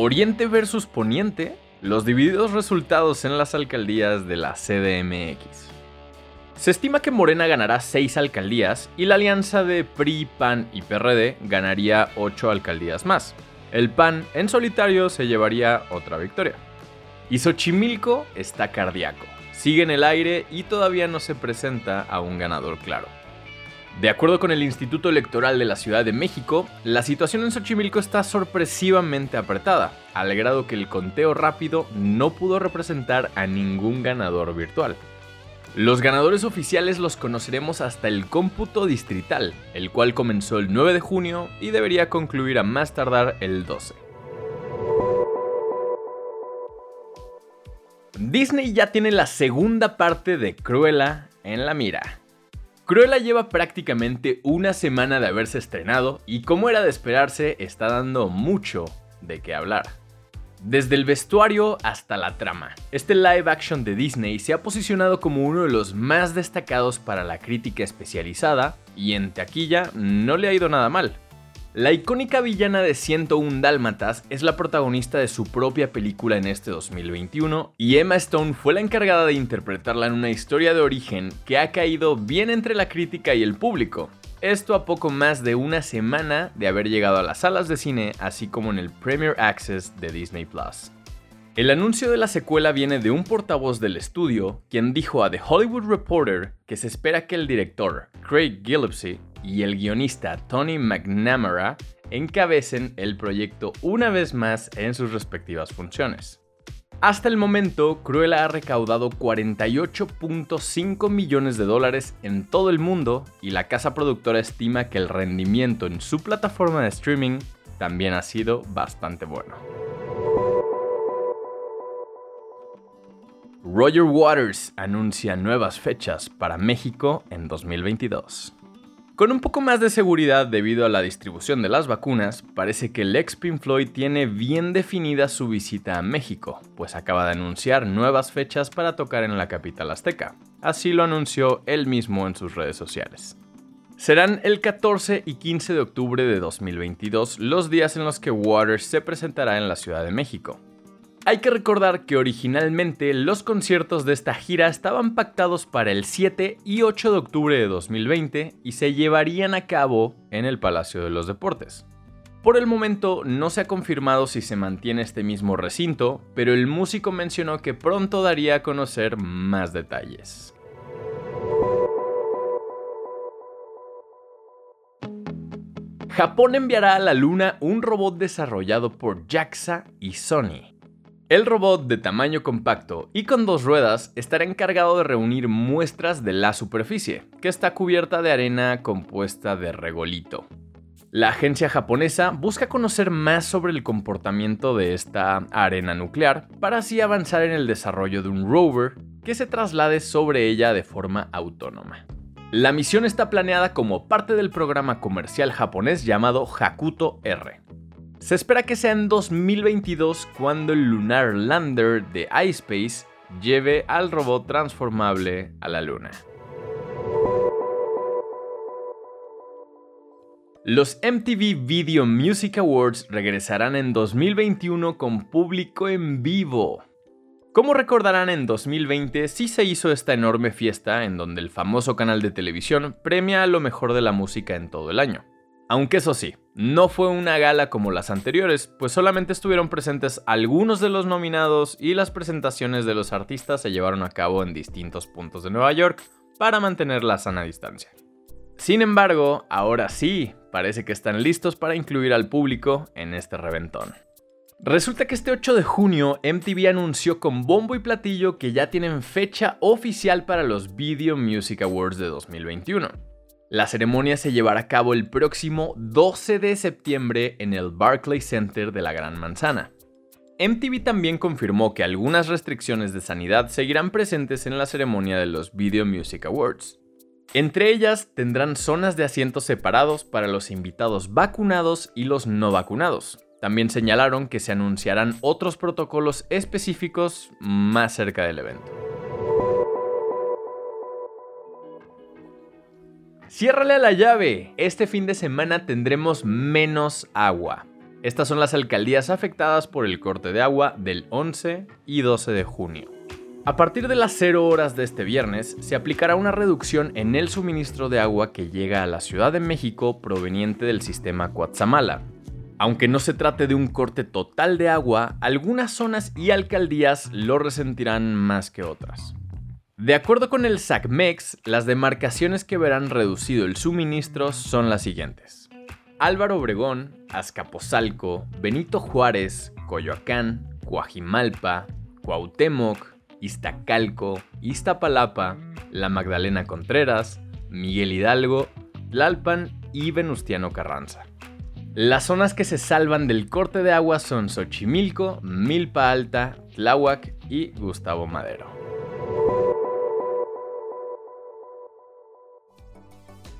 Oriente versus Poniente, los divididos resultados en las alcaldías de la CDMX. Se estima que Morena ganará 6 alcaldías y la alianza de PRI, PAN y PRD ganaría 8 alcaldías más. El PAN en solitario se llevaría otra victoria. Y Xochimilco está cardíaco. Sigue en el aire y todavía no se presenta a un ganador claro. De acuerdo con el Instituto Electoral de la Ciudad de México, la situación en Xochimilco está sorpresivamente apretada, al grado que el conteo rápido no pudo representar a ningún ganador virtual. Los ganadores oficiales los conoceremos hasta el cómputo distrital, el cual comenzó el 9 de junio y debería concluir a más tardar el 12. Disney ya tiene la segunda parte de Cruella en la mira. Cruella lleva prácticamente una semana de haberse estrenado y como era de esperarse está dando mucho de qué hablar. Desde el vestuario hasta la trama, este live action de Disney se ha posicionado como uno de los más destacados para la crítica especializada y en taquilla no le ha ido nada mal. La icónica villana de 101 Dálmatas es la protagonista de su propia película en este 2021 y Emma Stone fue la encargada de interpretarla en una historia de origen que ha caído bien entre la crítica y el público, esto a poco más de una semana de haber llegado a las salas de cine, así como en el Premier Access de Disney Plus. El anuncio de la secuela viene de un portavoz del estudio, quien dijo a The Hollywood Reporter que se espera que el director Craig Gillespie y el guionista Tony McNamara encabecen el proyecto una vez más en sus respectivas funciones. Hasta el momento, Cruella ha recaudado 48.5 millones de dólares en todo el mundo y la casa productora estima que el rendimiento en su plataforma de streaming también ha sido bastante bueno. Roger Waters anuncia nuevas fechas para México en 2022. Con un poco más de seguridad debido a la distribución de las vacunas, parece que el ex Pink Floyd tiene bien definida su visita a México, pues acaba de anunciar nuevas fechas para tocar en la capital azteca. Así lo anunció él mismo en sus redes sociales. Serán el 14 y 15 de octubre de 2022 los días en los que Waters se presentará en la Ciudad de México. Hay que recordar que originalmente los conciertos de esta gira estaban pactados para el 7 y 8 de octubre de 2020 y se llevarían a cabo en el Palacio de los Deportes. Por el momento no se ha confirmado si se mantiene este mismo recinto, pero el músico mencionó que pronto daría a conocer más detalles. Japón enviará a la Luna un robot desarrollado por JAXA y Sony. El robot de tamaño compacto y con dos ruedas estará encargado de reunir muestras de la superficie, que está cubierta de arena compuesta de regolito. La agencia japonesa busca conocer más sobre el comportamiento de esta arena nuclear para así avanzar en el desarrollo de un rover que se traslade sobre ella de forma autónoma. La misión está planeada como parte del programa comercial japonés llamado Hakuto R, se espera que sea en 2022 cuando el Lunar Lander de iSpace lleve al robot transformable a la Luna. Los MTV Video Music Awards regresarán en 2021 con público en vivo. Como recordarán, en 2020 sí se hizo esta enorme fiesta en donde el famoso canal de televisión premia a lo mejor de la música en todo el año. Aunque eso sí, no fue una gala como las anteriores, pues solamente estuvieron presentes algunos de los nominados y las presentaciones de los artistas se llevaron a cabo en distintos puntos de Nueva York para mantener la sana distancia. Sin embargo, ahora sí, parece que están listos para incluir al público en este reventón. Resulta que este 8 de junio MTV anunció con bombo y platillo que ya tienen fecha oficial para los Video Music Awards de 2021. La ceremonia se llevará a cabo el próximo 12 de septiembre en el Barclays Center de la Gran Manzana. MTV también confirmó que algunas restricciones de sanidad seguirán presentes en la ceremonia de los Video Music Awards. Entre ellas tendrán zonas de asientos separados para los invitados vacunados y los no vacunados. También señalaron que se anunciarán otros protocolos específicos más cerca del evento. Ciérrale a la llave. Este fin de semana tendremos menos agua. Estas son las alcaldías afectadas por el corte de agua del 11 y 12 de junio. A partir de las 0 horas de este viernes, se aplicará una reducción en el suministro de agua que llega a la Ciudad de México proveniente del sistema Coatzamala. Aunque no se trate de un corte total de agua, algunas zonas y alcaldías lo resentirán más que otras. De acuerdo con el SACMEX, las demarcaciones que verán reducido el suministro son las siguientes. Álvaro Obregón, Azcapotzalco, Benito Juárez, Coyoacán, Coajimalpa, Cuauhtémoc, Iztacalco, Iztapalapa, La Magdalena Contreras, Miguel Hidalgo, Tlalpan y Venustiano Carranza. Las zonas que se salvan del corte de agua son Xochimilco, Milpa Alta, Tláhuac y Gustavo Madero.